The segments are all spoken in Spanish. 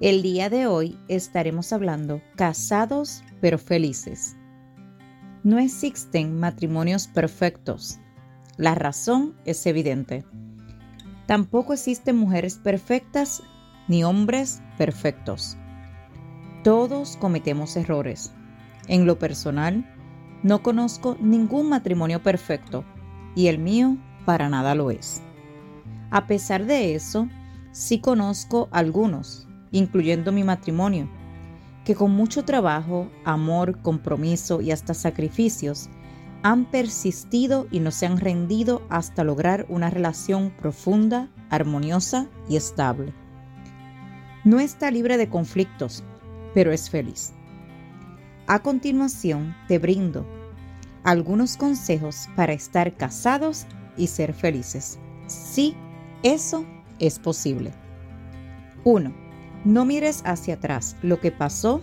el día de hoy estaremos hablando casados pero felices. No existen matrimonios perfectos. La razón es evidente. Tampoco existen mujeres perfectas ni hombres perfectos. Todos cometemos errores. En lo personal, no conozco ningún matrimonio perfecto y el mío para nada lo es. A pesar de eso, sí conozco algunos incluyendo mi matrimonio, que con mucho trabajo, amor, compromiso y hasta sacrificios han persistido y no se han rendido hasta lograr una relación profunda, armoniosa y estable. No está libre de conflictos, pero es feliz. A continuación te brindo algunos consejos para estar casados y ser felices. Sí, eso es posible. 1 no mires hacia atrás. Lo que pasó,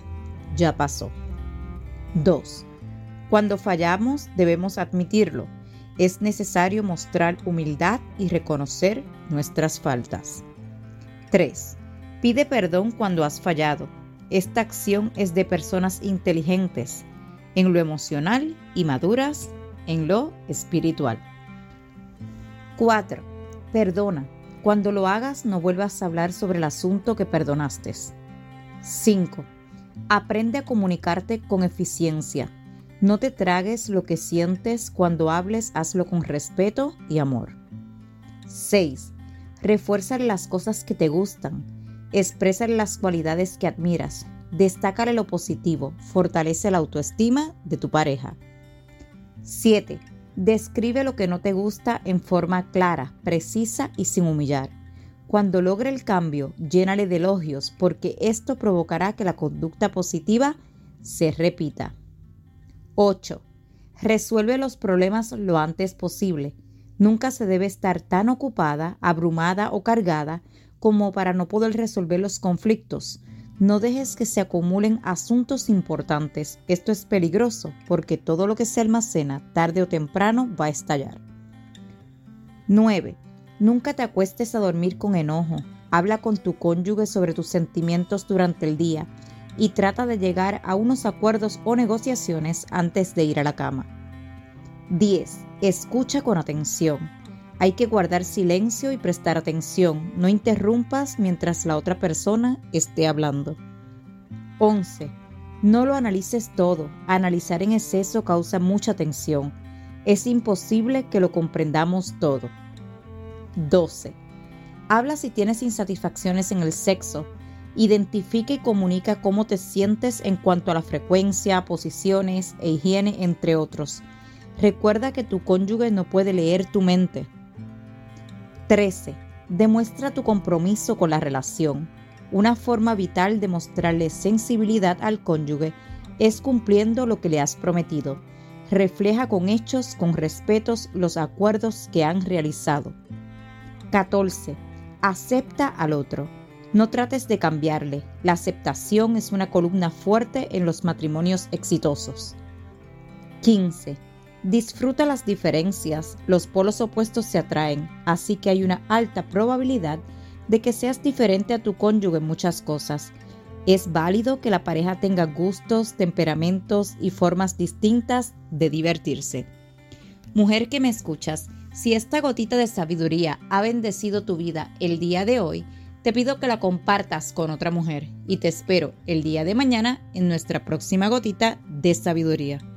ya pasó. 2. Cuando fallamos debemos admitirlo. Es necesario mostrar humildad y reconocer nuestras faltas. 3. Pide perdón cuando has fallado. Esta acción es de personas inteligentes, en lo emocional y maduras en lo espiritual. 4. Perdona cuando lo hagas, no vuelvas a hablar sobre el asunto que perdonaste. 5. Aprende a comunicarte con eficiencia. No te tragues lo que sientes cuando hables, hazlo con respeto y amor. 6. Refuerza las cosas que te gustan. Expresa las cualidades que admiras. Destácale lo positivo. Fortalece la autoestima de tu pareja. 7 Describe lo que no te gusta en forma clara, precisa y sin humillar. Cuando logre el cambio, llénale de elogios porque esto provocará que la conducta positiva se repita. 8. Resuelve los problemas lo antes posible. Nunca se debe estar tan ocupada, abrumada o cargada como para no poder resolver los conflictos. No dejes que se acumulen asuntos importantes. Esto es peligroso porque todo lo que se almacena tarde o temprano va a estallar. 9. Nunca te acuestes a dormir con enojo. Habla con tu cónyuge sobre tus sentimientos durante el día y trata de llegar a unos acuerdos o negociaciones antes de ir a la cama. 10. Escucha con atención. Hay que guardar silencio y prestar atención. No interrumpas mientras la otra persona esté hablando. 11. No lo analices todo. Analizar en exceso causa mucha tensión. Es imposible que lo comprendamos todo. 12. Habla si tienes insatisfacciones en el sexo. Identifica y comunica cómo te sientes en cuanto a la frecuencia, posiciones e higiene, entre otros. Recuerda que tu cónyuge no puede leer tu mente 13. Demuestra tu compromiso con la relación. Una forma vital de mostrarle sensibilidad al cónyuge es cumpliendo lo que le has prometido. Refleja con hechos, con respetos, los acuerdos que han realizado. 14. Acepta al otro. No trates de cambiarle. La aceptación es una columna fuerte en los matrimonios exitosos. 15. Disfruta las diferencias, los polos opuestos se atraen, así que hay una alta probabilidad de que seas diferente a tu cónyuge en muchas cosas. Es válido que la pareja tenga gustos, temperamentos y formas distintas de divertirse. Mujer que me escuchas, si esta gotita de sabiduría ha bendecido tu vida el día de hoy, te pido que la compartas con otra mujer y te espero el día de mañana en nuestra próxima gotita de sabiduría.